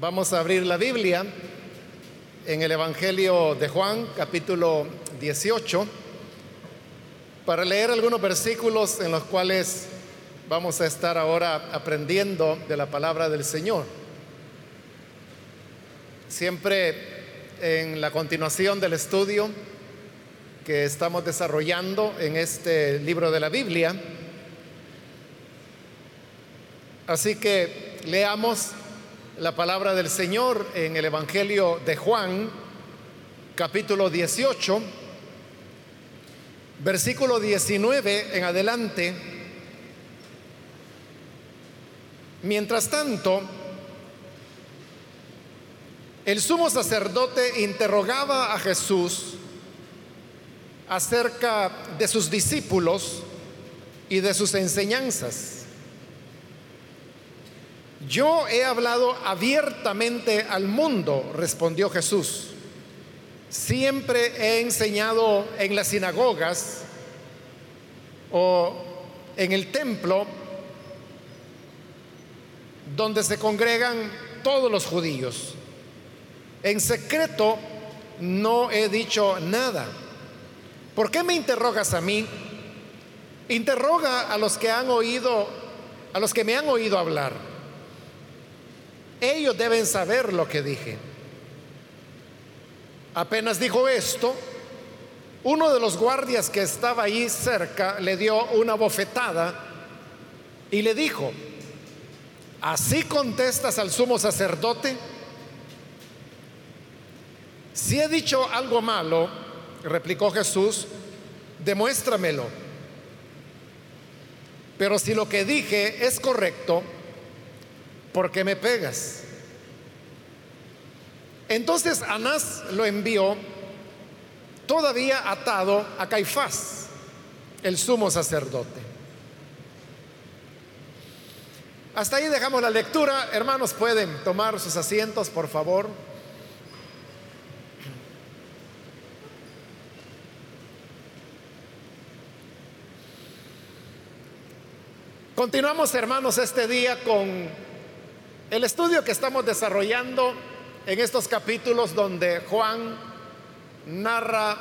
Vamos a abrir la Biblia en el Evangelio de Juan, capítulo 18, para leer algunos versículos en los cuales vamos a estar ahora aprendiendo de la palabra del Señor. Siempre en la continuación del estudio que estamos desarrollando en este libro de la Biblia. Así que leamos la palabra del Señor en el Evangelio de Juan, capítulo 18, versículo 19 en adelante. Mientras tanto, el sumo sacerdote interrogaba a Jesús acerca de sus discípulos y de sus enseñanzas. Yo he hablado abiertamente al mundo, respondió Jesús. Siempre he enseñado en las sinagogas o en el templo donde se congregan todos los judíos. En secreto no he dicho nada. ¿Por qué me interrogas a mí? Interroga a los que han oído, a los que me han oído hablar. Ellos deben saber lo que dije. Apenas dijo esto, uno de los guardias que estaba ahí cerca le dio una bofetada y le dijo, ¿así contestas al sumo sacerdote? Si he dicho algo malo, replicó Jesús, demuéstramelo. Pero si lo que dije es correcto, ¿por qué me pegas? Entonces Anás lo envió todavía atado a Caifás, el sumo sacerdote. Hasta ahí dejamos la lectura. Hermanos, pueden tomar sus asientos, por favor. Continuamos, hermanos, este día con el estudio que estamos desarrollando en estos capítulos donde Juan narra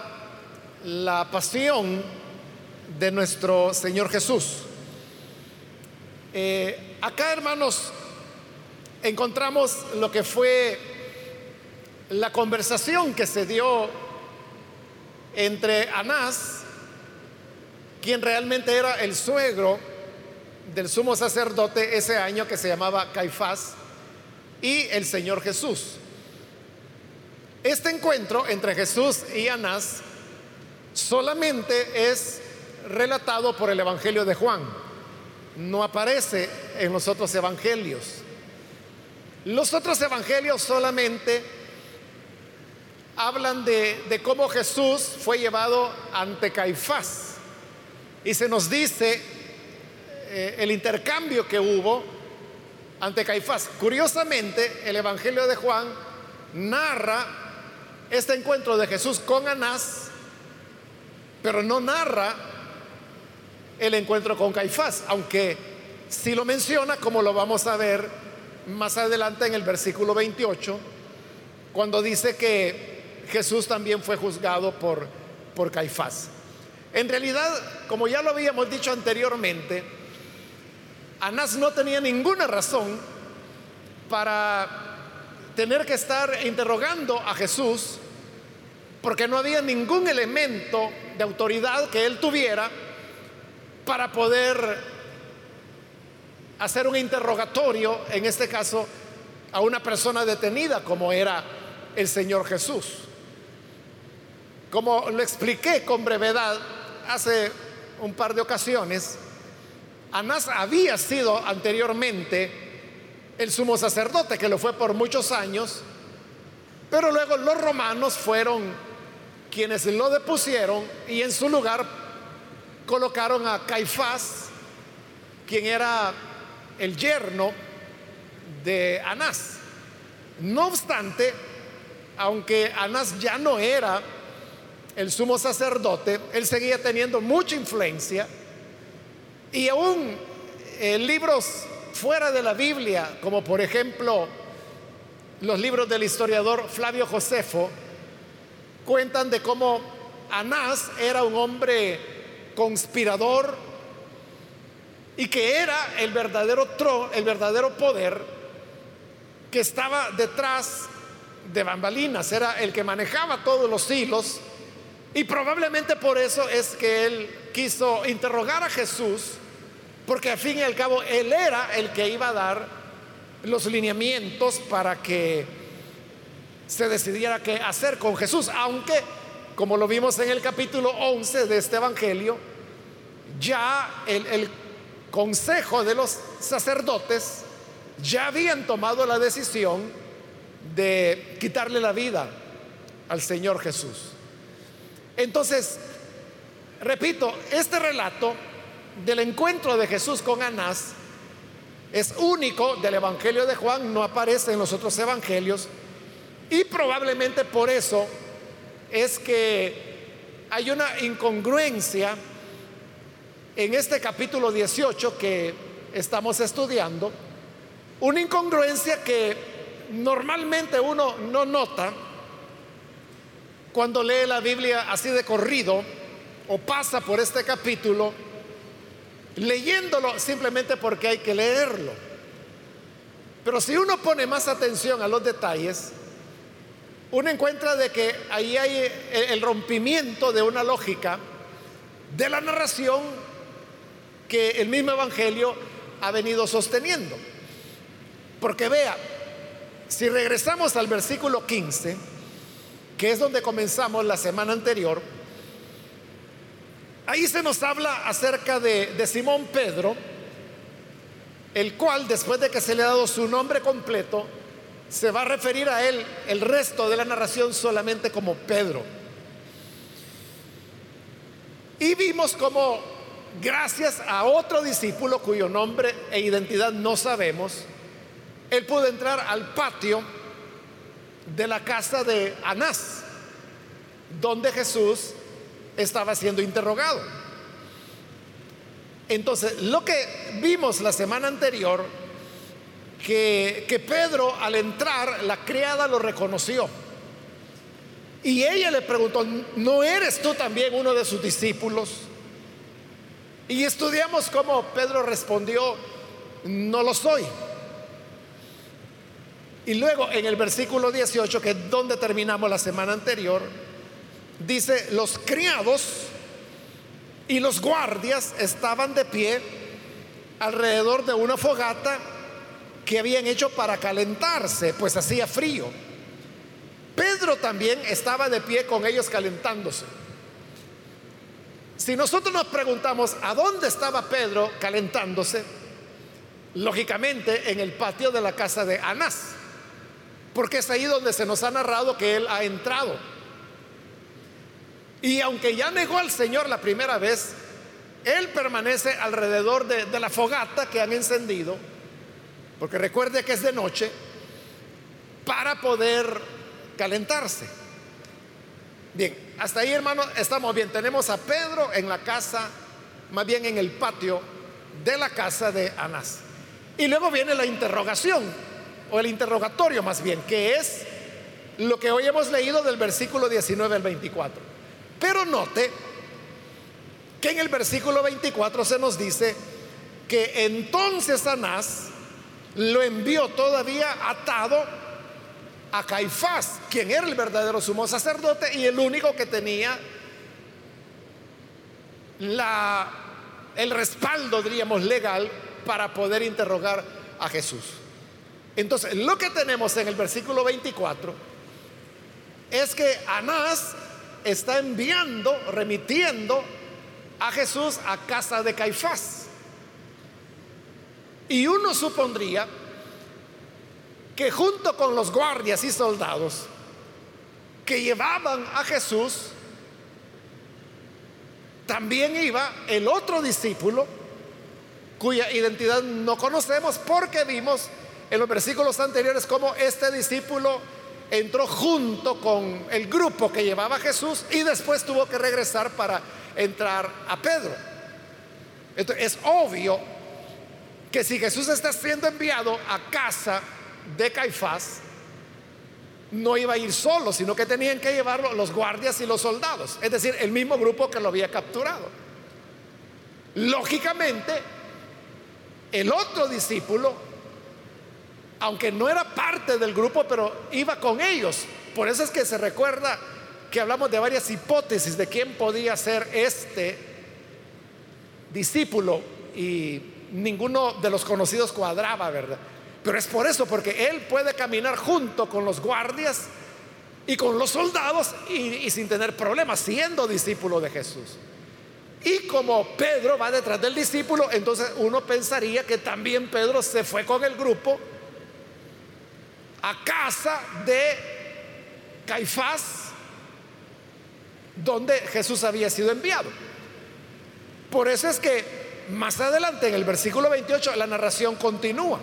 la pasión de nuestro Señor Jesús. Eh, acá, hermanos, encontramos lo que fue la conversación que se dio entre Anás, quien realmente era el suegro del sumo sacerdote ese año que se llamaba Caifás, y el Señor Jesús. Este encuentro entre Jesús y Anás solamente es relatado por el Evangelio de Juan. No aparece en los otros evangelios. Los otros evangelios solamente hablan de, cómo Jesús fue llevado ante Caifás. Y se nos dice eh, el intercambio que hubo ante Caifás. Curiosamente, el Evangelio de Juan narra este encuentro de Jesús con Anás, pero no narra el encuentro con Caifás, aunque sí lo menciona, como lo vamos a ver más adelante en el versículo 28, cuando dice que Jesús también fue juzgado por, por Caifás. En realidad, como ya lo habíamos dicho anteriormente, Anás no tenía ninguna razón para tener que estar interrogando a Jesús porque no había ningún elemento de autoridad que él tuviera para poder hacer un interrogatorio, en este caso, a una persona detenida como era el Señor Jesús. Como lo expliqué con brevedad hace un par de ocasiones, Anás había sido anteriormente el sumo sacerdote, que lo fue por muchos años, pero luego los romanos fueron quienes lo depusieron y en su lugar colocaron a Caifás, quien era el yerno de Anás. No obstante, aunque Anás ya no era el sumo sacerdote, él seguía teniendo mucha influencia y aún eh, libros fuera de la Biblia, como por ejemplo los libros del historiador Flavio Josefo cuentan de cómo Anás era un hombre conspirador y que era el verdadero tron, el verdadero poder que estaba detrás de bambalinas, era el que manejaba todos los hilos y probablemente por eso es que él quiso interrogar a Jesús, porque al fin y al cabo él era el que iba a dar los lineamientos para que se decidiera qué hacer con Jesús, aunque, como lo vimos en el capítulo 11 de este Evangelio, ya el, el consejo de los sacerdotes ya habían tomado la decisión de quitarle la vida al Señor Jesús. Entonces, repito, este relato del encuentro de Jesús con Anás es único del Evangelio de Juan, no aparece en los otros evangelios y probablemente por eso es que hay una incongruencia en este capítulo 18 que estamos estudiando, una incongruencia que normalmente uno no nota cuando lee la Biblia así de corrido o pasa por este capítulo, leyéndolo simplemente porque hay que leerlo. Pero si uno pone más atención a los detalles, uno encuentra de que ahí hay el rompimiento de una lógica de la narración que el mismo Evangelio ha venido sosteniendo. Porque vea, si regresamos al versículo 15, que es donde comenzamos la semana anterior, ahí se nos habla acerca de, Simón Pedro, el cual después de que se le ha dado su nombre completo, se va a referir a él el resto de la narración solamente como Pedro. Y vimos como gracias a otro discípulo cuyo nombre e identidad no sabemos, él pudo entrar al patio de la casa de Anás, donde Jesús estaba siendo interrogado. Entonces, lo que vimos la semana anterior, que, Pedro al entrar, la criada lo reconoció. Y ella le preguntó, ¿no eres tú también uno de sus discípulos? Y estudiamos cómo Pedro respondió, no lo soy. Y luego en el versículo 18, que es donde terminamos la semana anterior, dice, los criados y los guardias estaban de pie alrededor de una fogata que habían hecho para calentarse, pues hacía frío. Pedro también estaba de pie con ellos calentándose. Si nosotros nos preguntamos a dónde estaba Pedro calentándose, lógicamente en el patio de la casa de Anás. Porque es ahí donde se nos ha narrado que Él ha entrado. Y aunque ya negó al Señor la primera vez, Él permanece alrededor de, la fogata que han encendido, porque recuerde que es de noche, para poder calentarse. Bien, hasta ahí hermano, estamos bien. Tenemos a Pedro en la casa, más bien en el patio de la casa de Anás. Y luego viene la interrogación o el interrogatorio más bien, que es lo que hoy hemos leído del versículo 19 al 24. Pero note que en el versículo 24 se nos dice que entonces Anás lo envió todavía atado a Caifás, quien era el verdadero sumo sacerdote y el único que tenía el respaldo, diríamos, legal para poder interrogar a Jesús. Entonces, lo que tenemos en el versículo 24 es que Anás está enviando, remitiendo a Jesús a casa de Caifás. Y uno supondría que junto con los guardias y soldados que llevaban a Jesús, también iba el otro discípulo cuya identidad no conocemos porque vimos en los versículos anteriores cómo este discípulo entró junto con el grupo que llevaba a Jesús y después tuvo que regresar para entrar a Pedro. Entonces, es obvio que si Jesús está siendo enviado a casa de Caifás, no iba a ir solo, sino que tenían que llevarlo los guardias y los soldados, es decir, el mismo grupo que lo había capturado. Lógicamente, el otro discípulo, aunque no era parte del grupo, pero iba con ellos. Por eso es que se recuerda que hablamos de varias hipótesis de quién podía ser este discípulo y ninguno de los conocidos cuadraba, ¿verdad? Pero es por eso, porque él puede caminar junto con los guardias y con los soldados y, sin tener problemas, siendo discípulo de Jesús. Y como Pedro va detrás del discípulo, entonces uno pensaría que también Pedro se fue con el grupo a casa de Caifás, donde Jesús había sido enviado. Por eso es que más adelante en el versículo 28 la narración continúa.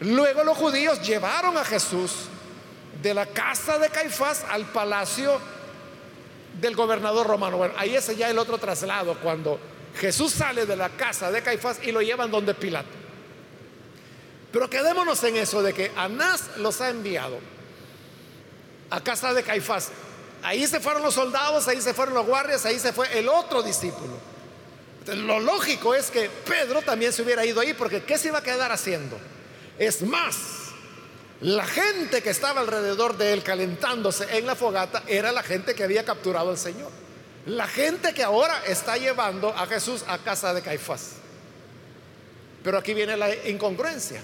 Luego los judíos llevaron a Jesús de la casa de Caifás al palacio del gobernador romano. Bueno, ahí es ya el otro traslado, cuando Jesús sale de la casa de Caifás y lo llevan donde Pilato. Pero quedémonos en eso de que Anás los ha enviado a casa de Caifás. Ahí se fueron los soldados, ahí se fueron los guardias, ahí se fue el otro discípulo. lo lógico es que Pedro también se hubiera ido ahí, porque ¿qué se iba a quedar haciendo? Es más, la gente que estaba alrededor de él calentándose en la fogata era la gente que había capturado al Señor. La gente que ahora está llevando a Jesús a casa de Caifás. Pero aquí viene la incongruencia.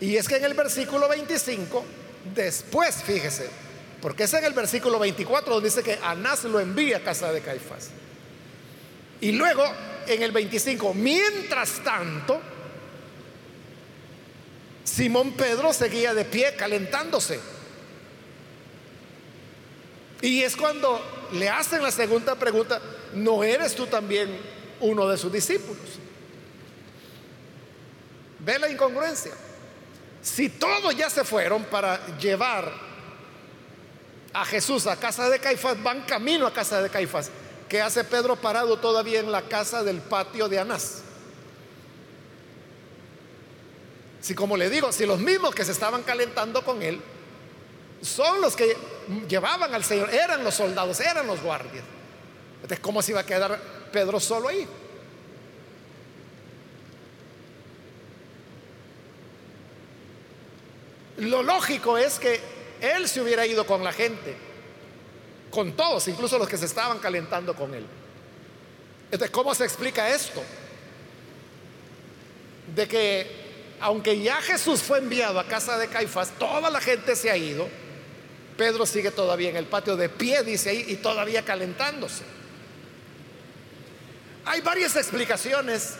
Y es que en el versículo 25, después, fíjese, porque es en el versículo 24 donde dice que Anás lo envía a casa de Caifás. Y luego en el 25, mientras tanto, Simón Pedro seguía de pie calentándose. Y es cuando le hacen la segunda pregunta, ¿no eres tú también uno de sus discípulos? Ve la incongruencia. Si todos ya se fueron para llevar a Jesús a casa de Caifás, van camino a casa de Caifás. ¿Qué hace Pedro parado todavía en la casa del patio de Anás? Si como le digo, si los mismos que se estaban calentando con él son los que llevaban al Señor, eran los soldados, eran los guardias. Entonces, ¿cómo se iba a quedar Pedro solo ahí? Lo lógico es que él se hubiera ido con la gente, con todos, incluso los que se estaban calentando con él. Entonces, ¿cómo se explica esto? De que aunque ya Jesús fue enviado a casa de Caifás, toda la gente se ha ido. Pedro sigue todavía en el patio de pie, dice ahí, y todavía calentándose. Hay varias explicaciones,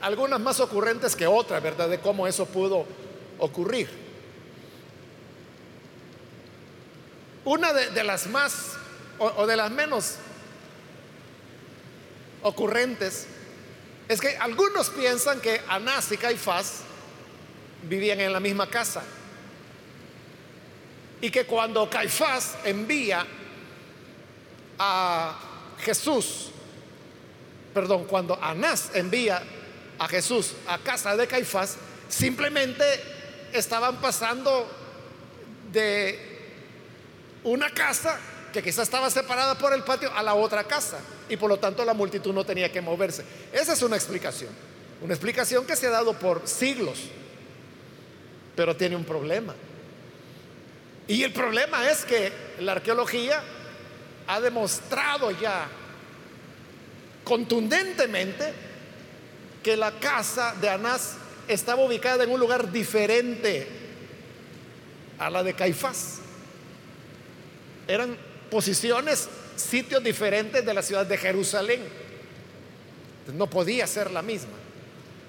algunas más ocurrentes que otras, ¿verdad? De cómo eso pudo ocurrir. Una de, las más o de las menos ocurrentes es que algunos piensan que Anás y Caifás vivían en la misma casa. Y que cuando Caifás envía a Jesús, perdón, cuando Anás envía a Jesús a casa de Caifás, simplemente estaban pasando de una casa que quizás estaba separada por el patio a la otra casa y por lo tanto la multitud no tenía que moverse. Esa es una explicación, una explicación que se ha dado por siglos, pero tiene un problema. Y el problema es que la arqueología ha demostrado ya contundentemente que la casa de Anás estaba ubicada en un lugar diferente a la de Caifás. Eran posiciones, sitios diferentes de la ciudad de Jerusalén. No podía ser la misma.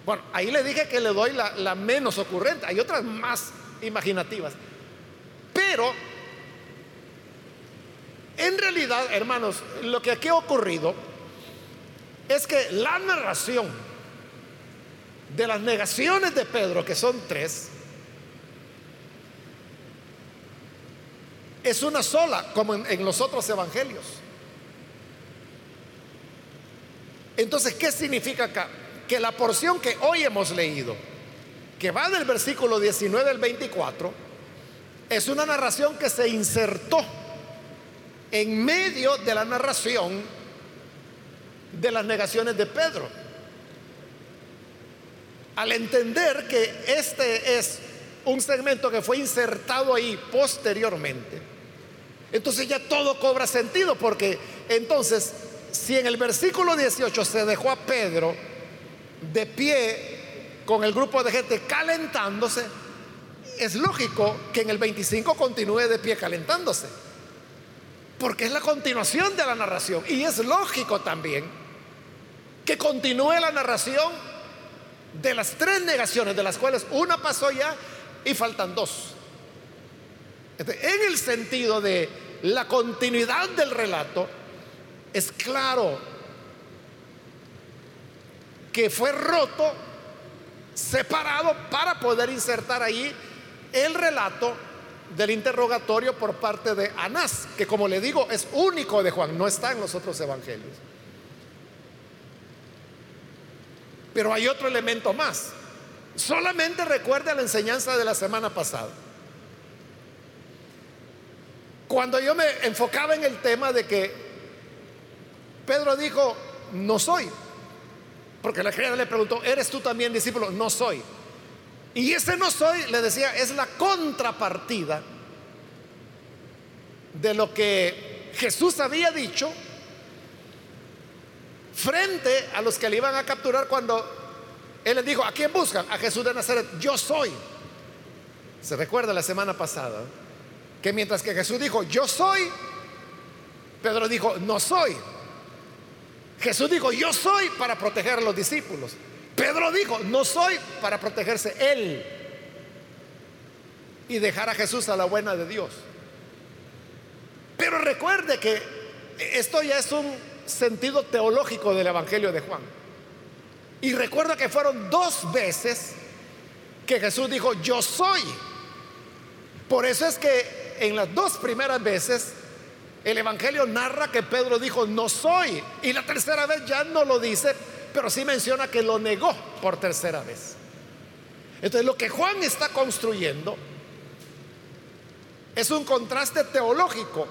Bueno, ahí le dije que le doy la, menos ocurrente. Hay otras más imaginativas. Pero, en realidad, hermanos, lo que aquí ha ocurrido es que la narración de las negaciones de Pedro, que son tres, es una sola, como en, los otros evangelios. Entonces, ¿qué significa acá? Que la porción que hoy hemos leído, que va del versículo 19 al 24, es una narración que se insertó en medio de la narración de las negaciones de Pedro. Al entender que este es un segmento que fue insertado ahí posteriormente, entonces ya todo cobra sentido, porque entonces, si en el versículo 18 se dejó a Pedro de pie con el grupo de gente calentándose, es lógico que en el 25 continúe de pie calentándose, porque es la continuación de la narración. Y es lógico también que continúe la narración de las tres negaciones, de las cuales una pasó ya y faltan dos. En el sentido de la continuidad del relato, es claro que fue roto, separado para poder insertar ahí el relato del interrogatorio por parte de Anás, que como le digo es único de Juan, no está en los otros evangelios. Pero hay otro elemento más. Solamente recuerde la enseñanza de la semana pasada. Cuando yo me enfocaba en el tema de que Pedro dijo, no soy, porque la criada le preguntó, ¿eres tú también discípulo? No soy. Y ese no soy, le decía, es la contrapartida de lo que Jesús había dicho frente a los que le iban a capturar cuando él les dijo, ¿a quién buscan? A Jesús de Nazaret, yo soy. Se recuerda la semana pasada que mientras que Jesús dijo, yo soy, Pedro dijo, no soy. Jesús dijo, yo soy para proteger a los discípulos. Pedro dijo, no soy para protegerse él y dejar a Jesús a la buena de Dios. Pero recuerde que esto ya es un sentido teológico del Evangelio de Juan. Y recuerda que fueron dos veces que Jesús dijo, yo soy. Por eso es que en las dos primeras veces el Evangelio narra que Pedro dijo, no soy. Y la tercera vez ya no lo dice, pero sí menciona que lo negó por tercera vez. Entonces lo que Juan está construyendo es un contraste teológico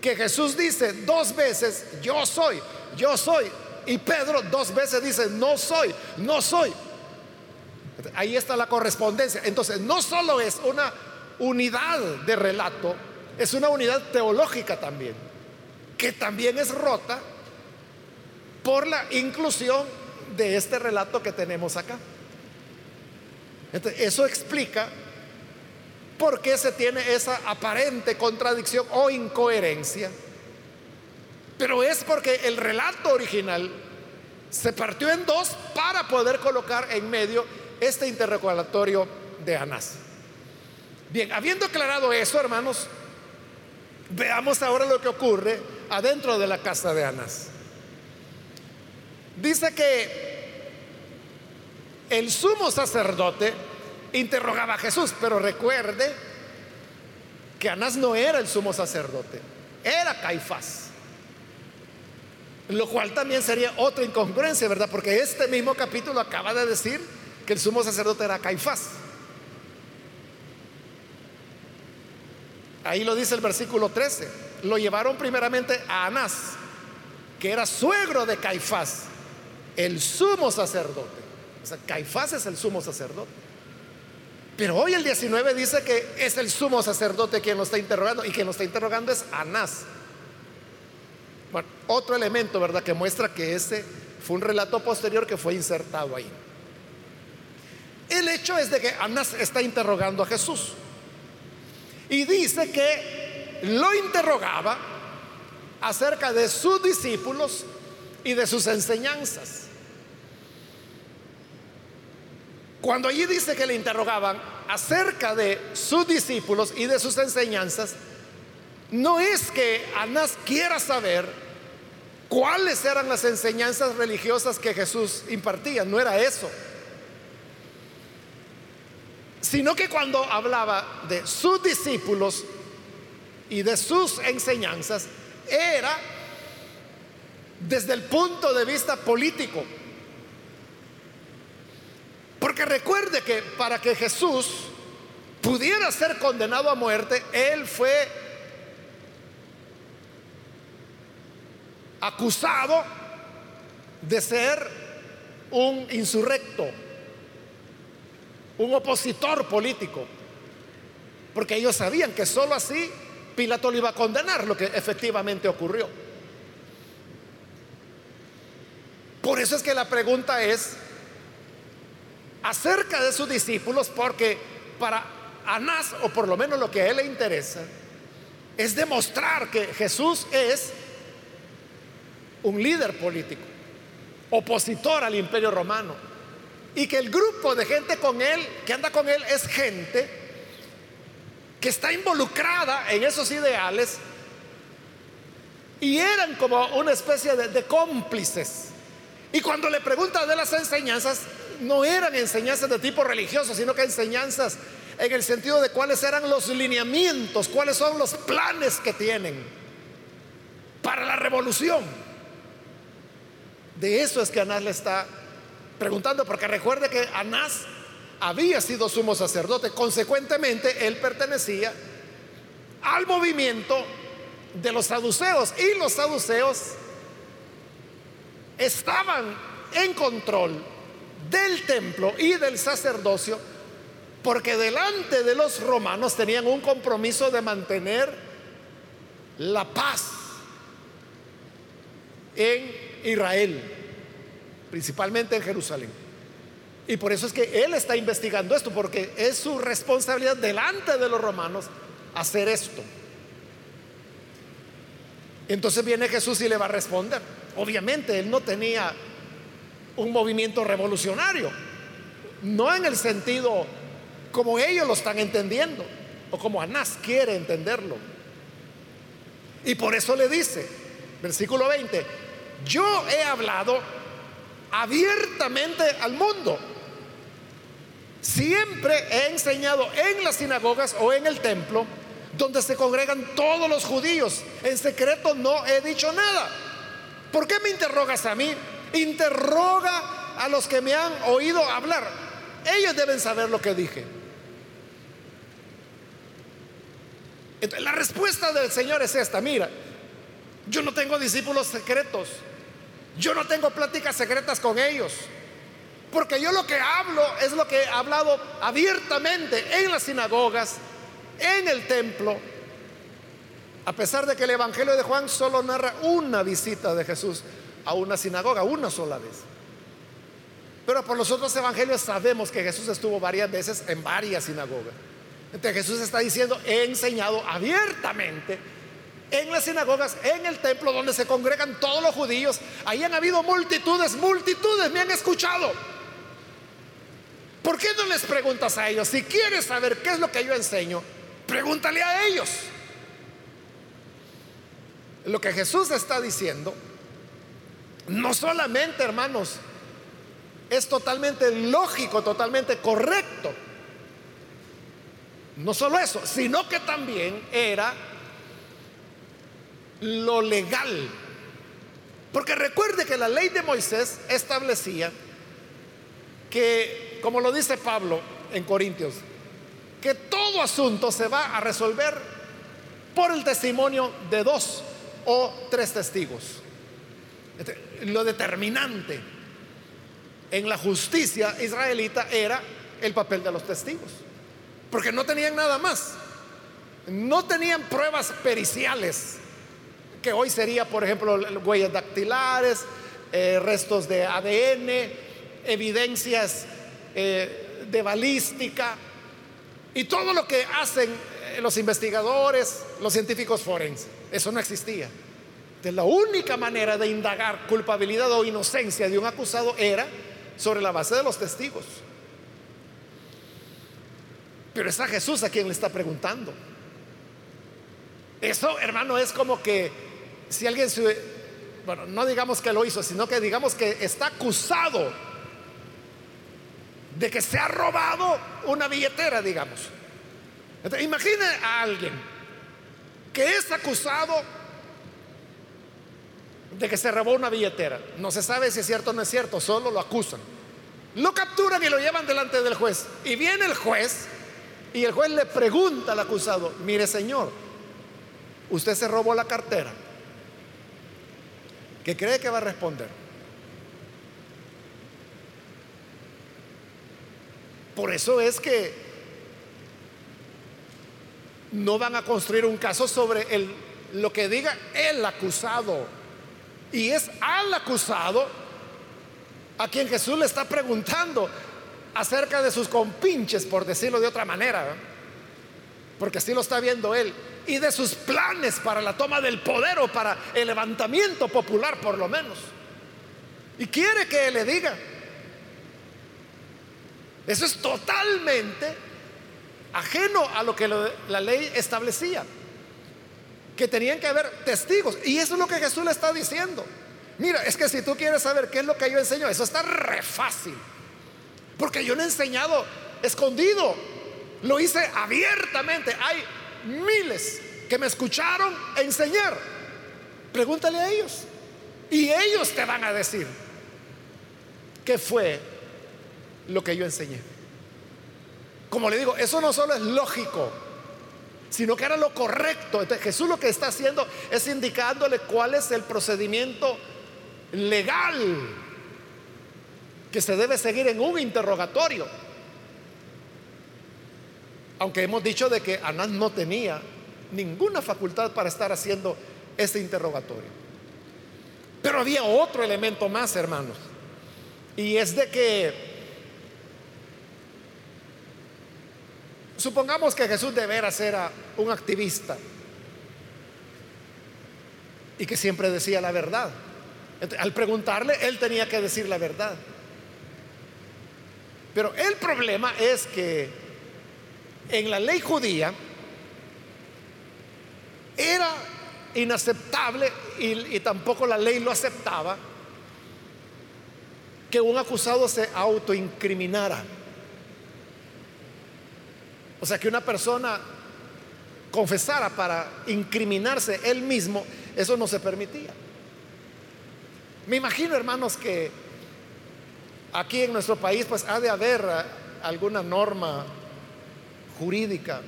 que Jesús dice dos veces, yo soy, yo soy. Y Pedro dos veces dice, no soy, no soy. Ahí está la correspondencia. Entonces, no solo es una unidad de relato, es una unidad teológica también, que también es rota por la inclusión de este relato que tenemos acá. eso explica por qué se tiene esa aparente contradicción o incoherencia. Pero es porque el relato original se partió en dos para poder colocar en medio este interrogatorio de Anás. Bien, habiendo aclarado eso, hermanos, veamos ahora lo que ocurre adentro de la casa de Anás. Dice que el sumo sacerdote interrogaba a Jesús, pero recuerde que Anás no era el sumo sacerdote, era Caifás. Lo cual también sería otra incongruencia, ¿verdad? Porque este mismo capítulo acaba de decir que el sumo sacerdote era Caifás. Ahí lo dice el versículo 13. Lo llevaron primeramente a Anás, que era suegro de Caifás el sumo sacerdote. O sea, Caifás es el sumo sacerdote. Pero hoy el 19 dice que es el sumo sacerdote quien lo está interrogando y quien lo está interrogando es Anás. Bueno, otro elemento, ¿verdad?, que muestra que ese fue un relato posterior que fue insertado ahí. El hecho es de que Anás está interrogando a Jesús y dice que lo interrogaba acerca de sus discípulos y de sus enseñanzas. Cuando allí dice que le interrogaban acerca de sus discípulos y de sus enseñanzas, no es que Anás quiera saber cuáles eran las enseñanzas religiosas que Jesús impartía, no era eso. Sino que cuando hablaba de sus discípulos y de sus enseñanzas, era desde el punto de vista político. Porque recuerde que para que Jesús pudiera ser condenado a muerte, él fue acusado de ser un insurrecto, un opositor político, porque ellos sabían que sólo así Pilato lo iba a condenar, lo que efectivamente ocurrió. Por eso es que la pregunta es acerca de sus discípulos, porque para Anás, o por lo menos lo que a él le interesa, es demostrar que Jesús es un líder político, opositor al imperio romano, y que el grupo de gente con él, que anda con él, es gente que está involucrada en esos ideales y eran como una especie de, cómplices. Y cuando le preguntan de las enseñanzas, no eran enseñanzas de tipo religioso, sino que enseñanzas en el sentido de cuáles eran los lineamientos, cuáles son los planes que tienen para la revolución. De eso es que Anás le está preguntando, porque recuerde que Anás había sido sumo sacerdote, consecuentemente él pertenecía al movimiento de los saduceos y los saduceos estaban en control del templo y del sacerdocio porque delante de los romanos tenían un compromiso de mantener la paz en Israel, principalmente en Jerusalén. Y por eso es que él está investigando esto, porque es su responsabilidad delante de los romanos hacer esto. Entonces viene Jesús y le va a responder. Obviamente él no tenía un movimiento revolucionario, no en el sentido como ellos lo están entendiendo, o como Anás quiere entenderlo. Y por eso le dice, versículo 20, yo he hablado abiertamente al mundo. Siempre he enseñado en las sinagogas o en el templo donde se congregan todos los judíos. En secreto no he dicho nada. ¿Por qué me interrogas a mí? Interroga a los que me han oído hablar. Ellos deben saber lo que dije. la respuesta del Señor es esta, mira, yo no tengo discípulos secretos. Yo no tengo pláticas secretas con ellos. Porque yo lo que hablo es lo que he hablado abiertamente en las sinagogas, en el templo. A pesar de que el Evangelio de Juan solo narra una visita de Jesús a una sinagoga, una sola vez. Pero por los otros evangelios sabemos que Jesús estuvo varias veces en varias sinagogas. Entonces Jesús está diciendo, he enseñado abiertamente en las sinagogas, en el templo donde se congregan todos los judíos. Ahí han habido multitudes, multitudes, me han escuchado. ¿Por qué no les preguntas a ellos? Si quieres saber qué es lo que yo enseño, pregúntale a ellos. Lo que Jesús está diciendo, no solamente, hermanos, es totalmente lógico, totalmente correcto. No solo eso, sino que también era lo legal. Porque recuerde que la ley de Moisés establecía que, como lo dice Pablo en Corintios, que todo asunto se va a resolver por el testimonio de dos o tres testigos. Lo determinante en la justicia israelita era el papel de los testigos, porque no tenían nada más, no tenían pruebas periciales que hoy sería, por ejemplo, huellas dactilares, eh, restos de ADN, evidencias eh, de balística y todo lo que hacen eh, los investigadores, los científicos forenses. Eso no existía. Entonces, la única manera de indagar culpabilidad o inocencia de un acusado era sobre la base de los testigos. Pero es a Jesús a quien le está preguntando. Eso, hermano, es como que si alguien se, bueno, no digamos que lo hizo, sino que digamos que está acusado de que se ha robado una billetera, digamos. imagine a alguien que es acusado de que se robó una billetera. No se sabe si es cierto o no es cierto, solo lo acusan. Lo capturan y lo llevan delante del juez. Y viene el juez Y el juez le pregunta al acusado, mire señor, usted se robó la cartera. ¿Qué cree que va a responder? Por eso es que no van a construir un caso sobre lo que diga el acusado. Y es al acusado a quien Jesús le está preguntando acerca de sus compinches, por decirlo de otra manera, porque así lo está viendo él, y de sus planes para la toma del poder o para el levantamiento popular por lo menos. Y quiere que le diga. Eso es totalmente ajeno a lo que la ley establecía, que tenían que haber testigos. Y eso es lo que Jesús le está diciendo. Mira, es que si tú quieres saber qué es lo que yo enseño, eso está re fácil. Porque yo no he enseñado escondido, lo hice abiertamente. Hay miles que me escucharon enseñar. Pregúntale a ellos. Y ellos te van a decir qué fue lo que yo enseñé. Como le digo, eso no solo es lógico, sino que era lo correcto. Entonces Jesús lo que está haciendo es indicándole cuál es el procedimiento legal que se debe seguir en un interrogatorio. Aunque hemos dicho de que Anás no tenía ninguna facultad para estar haciendo ese interrogatorio. Pero había otro elemento más, hermanos. Y es de que supongamos que Jesús de veras era un activista y que siempre decía la verdad. Al preguntarle, él tenía que decir la verdad. Pero el problema es que en la ley judía era inaceptable y, tampoco la ley lo aceptaba que un acusado se autoincriminara. O sea, que una persona confesara para incriminarse él mismo, eso no se permitía. Me imagino, hermanos, que aquí en nuestro país pues ha de haber eh, alguna norma jurídica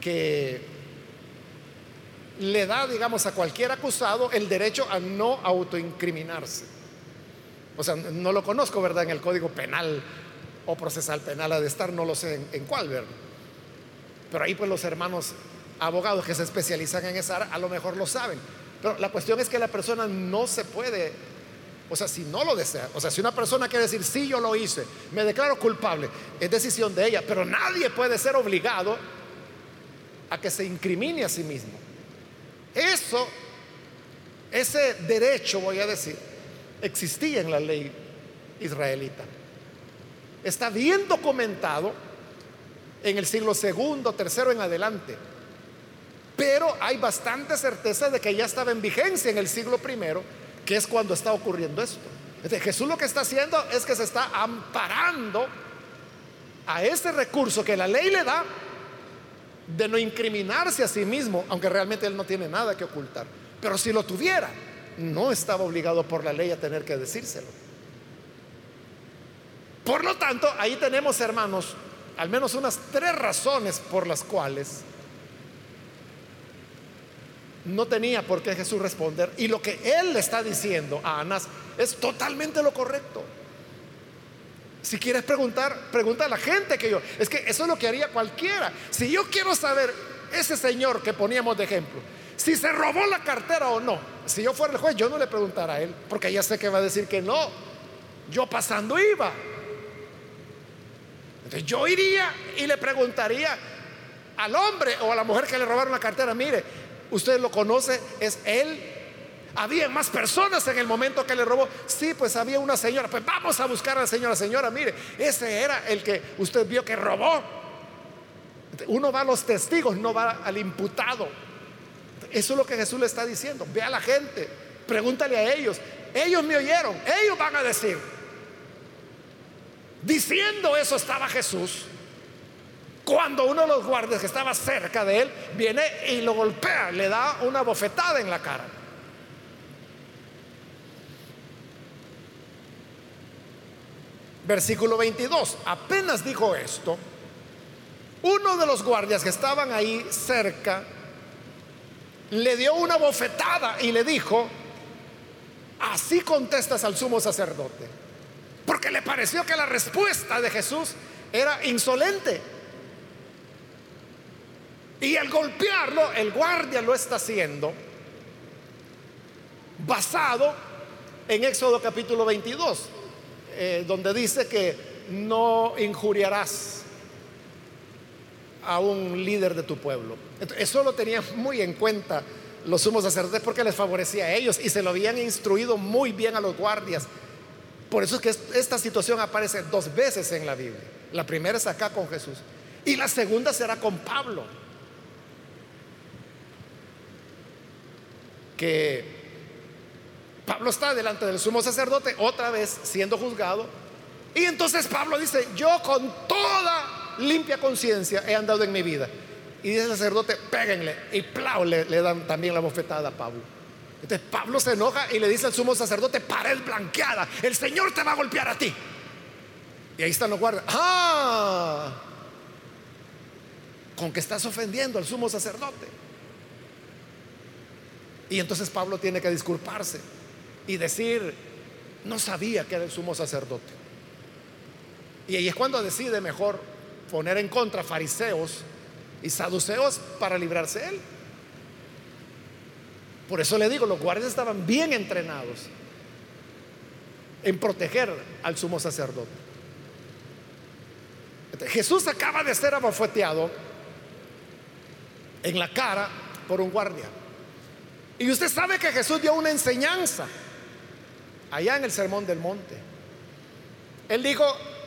que le da, digamos, a cualquier acusado el derecho a no autoincriminarse. O sea, no lo conozco, ¿verdad? En el Código Penal o Procesal Penal ha de estar, no lo sé en, cuál, ¿verdad? Pero ahí pues los hermanos abogados que se especializan en esa área a lo mejor lo saben. Pero la cuestión es que la persona no se puede, o sea, si no lo desea, o sea, si una persona quiere decir, sí, yo lo hice, me declaro culpable, es decisión de ella, pero nadie puede ser obligado a que se incrimine a sí mismo. Eso, ese derecho, voy a decir, existía en la ley israelita. Está bien documentado en el siglo segundo, tercero en adelante. Pero hay bastante certeza de que ya estaba en vigencia en el siglo primero, que es cuando está ocurriendo esto. Jesús lo que está haciendo es que se está amparando a ese recurso que la ley le da de no incriminarse a sí mismo, aunque realmente él no tiene nada que ocultar. Pero si lo tuviera, no estaba obligado por la ley a tener que decírselo. Por lo tanto, ahí tenemos, hermanos, al menos unas tres razones por las cuales no tenía por qué Jesús responder. Y lo que él le está diciendo a Anás es totalmente lo correcto. Si quieres preguntar, pregunta a la gente que yo. Es que eso es lo que haría cualquiera. Si yo quiero saber, ese señor que poníamos de ejemplo, si se robó la cartera o no, si yo fuera el juez, yo no le preguntara a él, porque ya sé que va a decir que no. Yo pasando iba. Entonces yo iría y le preguntaría al hombre o a la mujer que le robaron la cartera, mire, Usted lo conoce, es él. Había más personas en el momento que le robó. Sí, pues había una señora. Pues vamos a buscar a la señora. Señora, mire, ese era el que usted vio que robó. Uno va a los testigos, no va al imputado. Eso es lo que Jesús le está diciendo. Ve a la gente, pregúntale a ellos. Ellos me oyeron, ellos van a decir. Diciendo eso estaba Jesús cuando uno de los guardias que estaba cerca de él viene y lo golpea, le da una bofetada en la cara. Versículo 22, apenas dijo esto, uno de los guardias que estaban ahí cerca le dio una bofetada y le dijo, así contestas al sumo sacerdote, porque le pareció que la respuesta de Jesús era insolente. Y al golpearlo, el guardia lo está haciendo basado en Éxodo capítulo 22, eh, donde dice que no injuriarás a un líder de tu pueblo. eso lo tenían muy en cuenta los sumos sacerdotes porque les favorecía a ellos y se lo habían instruido muy bien a los guardias. Por eso es que esta situación aparece dos veces en la Biblia. La primera es acá con Jesús y la segunda será con Pablo. Que Pablo está delante del sumo sacerdote otra vez siendo juzgado. Y entonces Pablo dice, yo con toda limpia conciencia he andado en mi vida. Y dice el sacerdote, péguenle. Y plau, le, dan también la bofetada a Pablo. Entonces Pablo se enoja y le dice al sumo sacerdote, pared blanqueada, el Señor te va a golpear a ti. Y ahí están los guardias. Ah, con que estás ofendiendo al sumo sacerdote. Y entonces Pablo tiene que disculparse y decir, no sabía que era el sumo sacerdote. Y ahí es cuando decide mejor poner en contra fariseos y saduceos para librarse él. Por eso le digo, los guardias estaban bien entrenados en proteger al sumo sacerdote. Jesús acaba de ser abofeteado en la cara por un guardia. Y usted sabe que Jesús dio una enseñanza allá en el Sermón del Monte. Él dijo,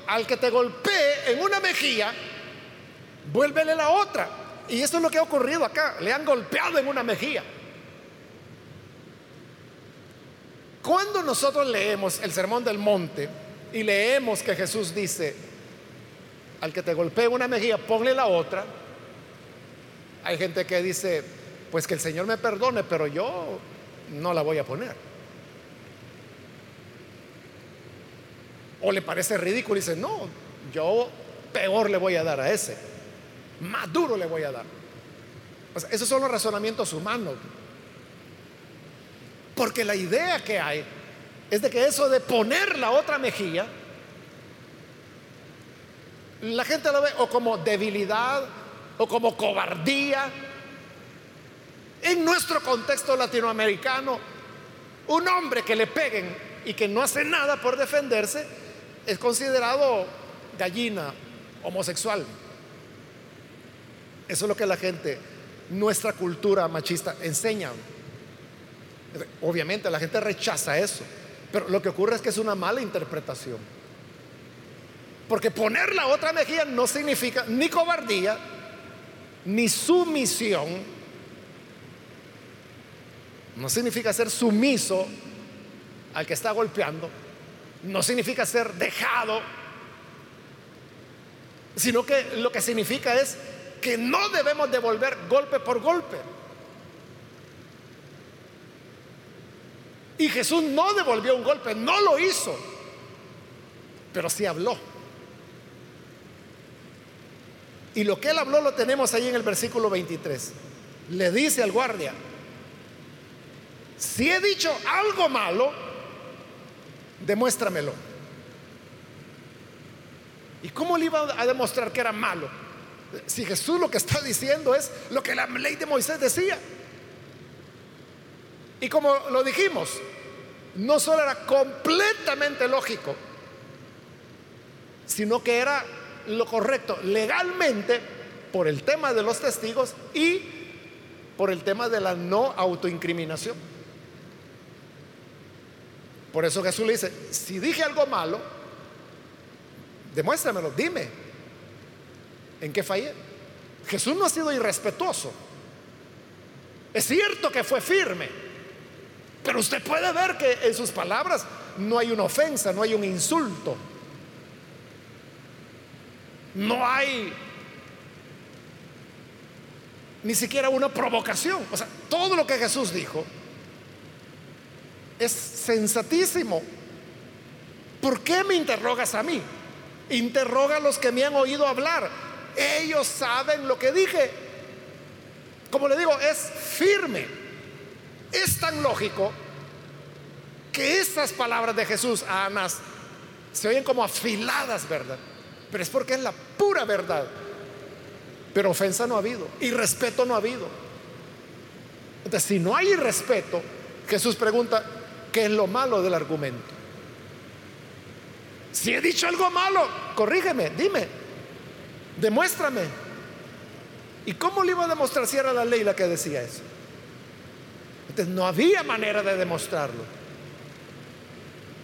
al que te golpee en una mejilla, vuélvele la otra. Y eso es lo que ha ocurrido acá. Le han golpeado en una mejilla. Cuando nosotros leemos el Sermón del Monte y leemos que Jesús dice, al que te golpee en una mejilla, ponle la otra, hay gente que dice, pues que el Señor me perdone, pero yo no la voy a poner. O le parece ridículo y dice, no, yo peor le voy a dar a ese, más duro le voy a dar. esos son los razonamientos humanos. Porque la idea que hay es de que eso de poner la otra mejilla, la gente lo ve o como debilidad o como cobardía. En nuestro contexto latinoamericano, un hombre que le peguen y que no hace nada por defenderse es considerado gallina, homosexual. Eso es lo que la gente, nuestra cultura machista, enseña. Obviamente la gente rechaza eso, pero lo que ocurre es que es una mala interpretación. Porque poner la otra mejilla no significa ni cobardía, ni sumisión. No significa ser sumiso al que está golpeando, no significa ser dejado, sino que lo que significa es que no debemos devolver golpe por golpe. Y Jesús no devolvió un golpe, no lo hizo, pero sí habló. Y lo que él habló lo tenemos ahí en el versículo 23. Le dice al guardia, si he dicho algo malo, demuéstramelo. ¿Y cómo le iba a demostrar que era malo? Si Jesús lo que está diciendo es lo que la ley de Moisés decía. Y como lo dijimos, no solo era completamente lógico, sino que era lo correcto legalmente por el tema de los testigos y por el tema de la no autoincriminación. Por eso Jesús le dice, si dije algo malo, demuéstramelo, dime en qué fallé. Jesús no ha sido irrespetuoso. Es cierto que fue firme, pero usted puede ver que en sus palabras no hay una ofensa, no hay un insulto, no hay ni siquiera una provocación. O sea, todo lo que Jesús dijo es sensatísimo. ¿Por qué me interrogas a mí? Interroga a los que me han oído hablar. ellos saben lo que dije. Como le digo, es firme. Es tan lógico que estas palabras de Jesús a Anás se oyen como afiladas, ¿verdad? Pero es porque es la pura verdad. Pero ofensa no ha habido y respeto no ha habido. Entonces, si no hay respeto, Jesús pregunta, ¿qué es lo malo del argumento? Si he dicho algo malo, corrígeme, dime, demuéstrame. ¿Y cómo le iba a demostrar si era la ley la que decía eso? Entonces no había manera de demostrarlo.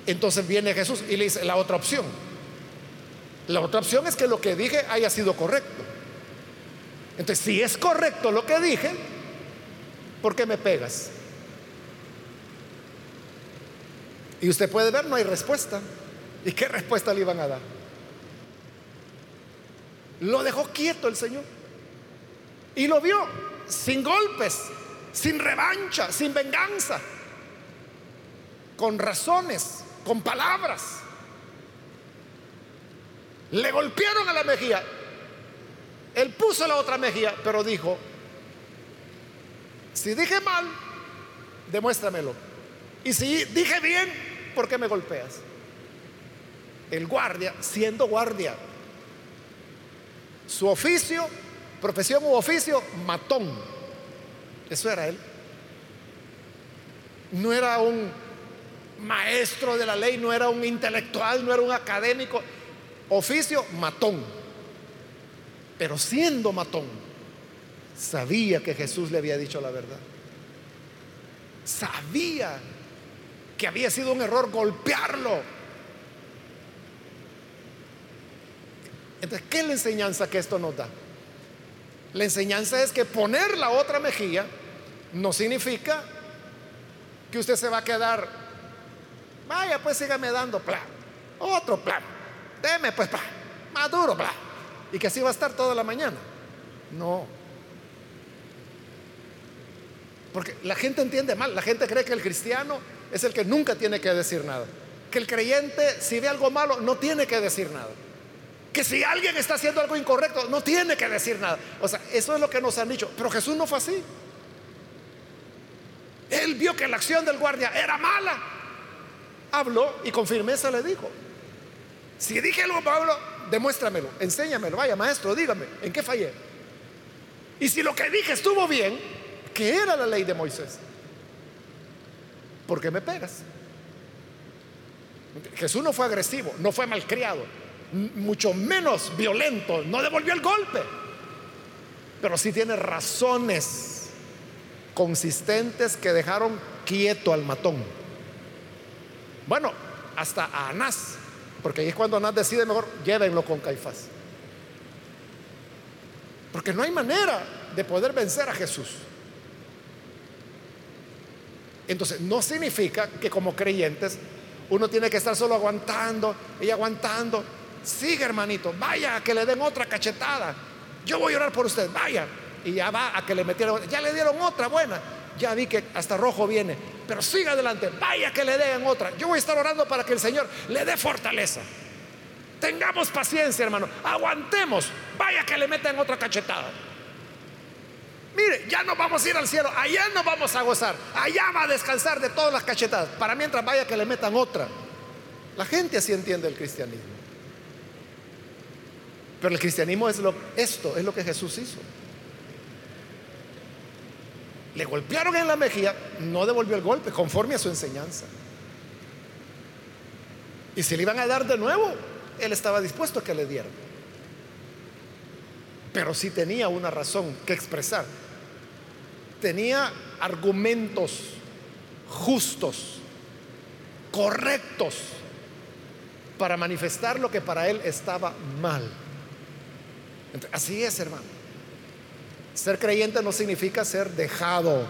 Entonces viene Jesús y le dice la otra opción. La otra opción es que lo que dije haya sido correcto. Entonces, si es correcto lo que dije, ¿por qué me pegas? Y usted puede ver, no hay respuesta. ¿Y qué respuesta le iban a dar? Lo dejó quieto el Señor. Y lo vio sin golpes, sin revancha, sin venganza, con razones, con palabras. Le golpearon a la mejilla. Él puso la otra mejilla, pero dijo, si dije mal, demuéstramelo. Y si dije bien, ¿por qué me golpeas? El guardia, siendo guardia, su oficio, profesión u oficio, matón. Eso era él. No era un maestro de la ley, no era un intelectual, no era un académico. Oficio, matón. Pero siendo matón, sabía que Jesús le había dicho la verdad. Sabía que había sido un error golpearlo. Entonces, ¿qué es la enseñanza que esto nos da? La enseñanza es que poner la otra mejilla no significa que usted se va a quedar, vaya, pues sígame dando plan, otro plan, deme pues plan, más duro plan, y que así va a estar toda la mañana. No. Porque la gente entiende mal, la gente cree que el cristiano es el que nunca tiene que decir nada. Que el creyente, si ve algo malo, no tiene que decir nada. Que si alguien está haciendo algo incorrecto, no tiene que decir nada. O sea, eso es lo que nos han dicho. Pero Jesús no fue así. Él vio que la acción del guardia era mala. Habló y con firmeza le dijo, si dije algo Pablo, demuéstramelo, enséñamelo, vaya maestro, dígame, ¿en qué fallé? Y si lo que dije estuvo bien, ¿qué era la ley de Moisés? ¿Por qué me pegas? Jesús no fue agresivo, no fue malcriado, mucho menos violento, no devolvió el golpe, pero sí tiene razones consistentes que dejaron quieto al matón. Bueno, hasta a Anás, porque ahí es cuando Anás decide mejor, llévenlo con Caifás. Porque no hay manera de poder vencer a Jesús. Entonces, no significa que como creyentes uno tiene que estar solo aguantando y aguantando. Sigue, hermanito, vaya a que le den otra cachetada. Yo voy a orar por usted, vaya. Y ya va a que le metieron, ya le dieron otra buena. Ya vi que hasta rojo viene, pero siga adelante, vaya que le den otra. Yo voy a estar orando para que el Señor le dé fortaleza. Tengamos paciencia, hermano. Aguantemos. Vaya que le metan otra cachetada. Mire, ya no vamos a ir al cielo, allá nos vamos a gozar, allá va a descansar de todas las cachetadas, para mientras vaya que le metan otra. La gente así entiende el cristianismo. Pero el cristianismo es lo, esto es lo que Jesús hizo. Le golpearon en la mejilla, no devolvió el golpe, conforme a su enseñanza. Y si le iban a dar de nuevo, él estaba dispuesto a que le dieran. Pero sí tenía una razón que expresar tenía argumentos justos, correctos, para manifestar lo que para él estaba mal. Así es, hermano. Ser creyente no significa ser dejado,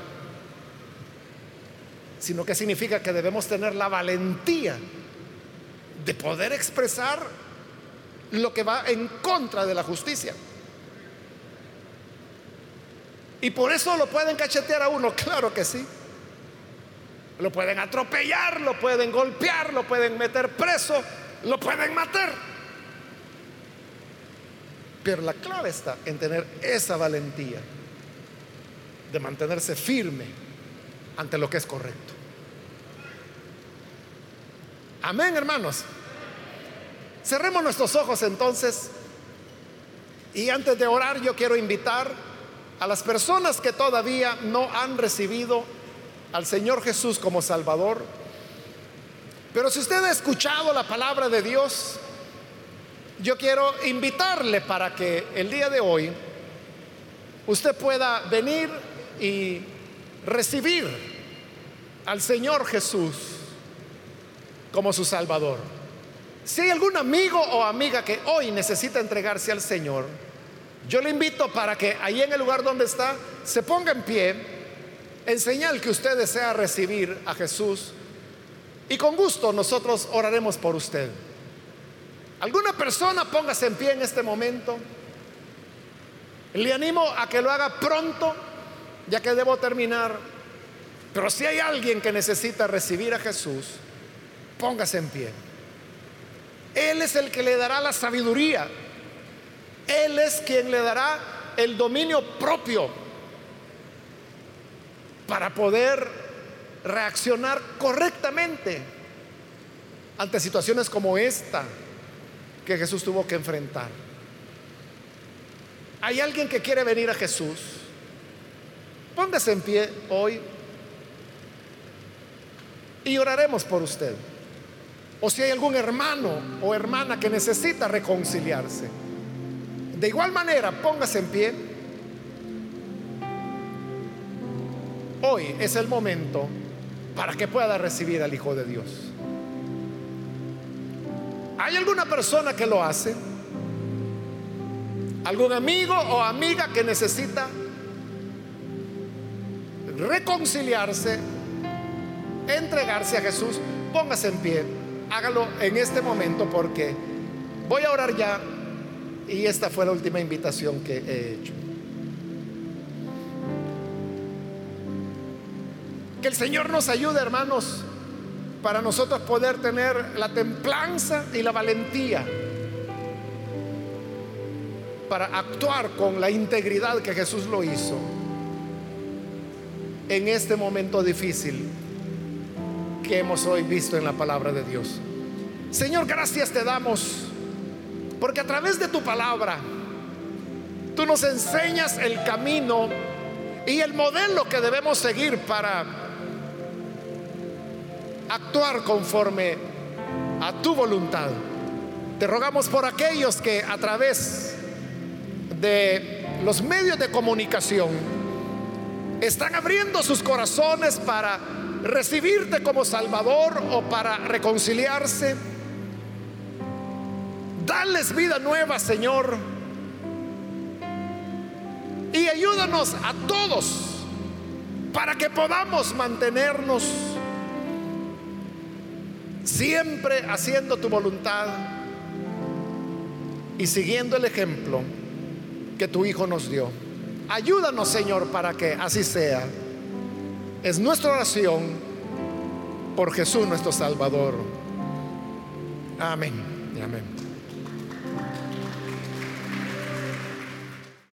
sino que significa que debemos tener la valentía de poder expresar lo que va en contra de la justicia. Y por eso lo pueden cachetear a uno, claro que sí. Lo pueden atropellar, lo pueden golpear, lo pueden meter preso, lo pueden matar. Pero la clave está en tener esa valentía de mantenerse firme ante lo que es correcto. Amén, hermanos. Cerremos nuestros ojos entonces. Y antes de orar, yo quiero invitar a las personas que todavía no han recibido al Señor Jesús como Salvador. Pero si usted ha escuchado la palabra de Dios, yo quiero invitarle para que el día de hoy usted pueda venir y recibir al Señor Jesús como su Salvador. Si hay algún amigo o amiga que hoy necesita entregarse al Señor, yo le invito para que ahí en el lugar donde está se ponga en pie en señal que usted desea recibir a Jesús y con gusto nosotros oraremos por usted. ¿Alguna persona póngase en pie en este momento? Le animo a que lo haga pronto, ya que debo terminar. Pero si hay alguien que necesita recibir a Jesús, póngase en pie. Él es el que le dará la sabiduría. Él es quien le dará el dominio propio para poder reaccionar correctamente ante situaciones como esta que Jesús tuvo que enfrentar. ¿Hay alguien que quiere venir a Jesús? Póngase en pie hoy y oraremos por usted. O si hay algún hermano o hermana que necesita reconciliarse. De igual manera, póngase en pie. Hoy es el momento para que pueda recibir al Hijo de Dios. ¿Hay alguna persona que lo hace? ¿Algún amigo o amiga que necesita reconciliarse, entregarse a Jesús? Póngase en pie. Hágalo en este momento porque voy a orar ya y esta fue la última invitación que he hecho. Que el Señor nos ayude, hermanos, para nosotros poder tener la templanza y la valentía para actuar con la integridad que Jesús lo hizo en este momento difícil que hemos hoy visto en la palabra de Dios. Señor, gracias te damos porque a través de tu palabra tú nos enseñas el camino y el modelo que debemos seguir para actuar conforme a tu voluntad. Te rogamos por aquellos que a través de los medios de comunicación están abriendo sus corazones para recibirte como Salvador o para reconciliarse. Dales vida nueva, Señor. Y ayúdanos a todos para que podamos mantenernos siempre haciendo tu voluntad y siguiendo el ejemplo que tu Hijo nos dio. Ayúdanos, Señor, para que así sea. Es nuestra oración por Jesús nuestro Salvador. Amén amén.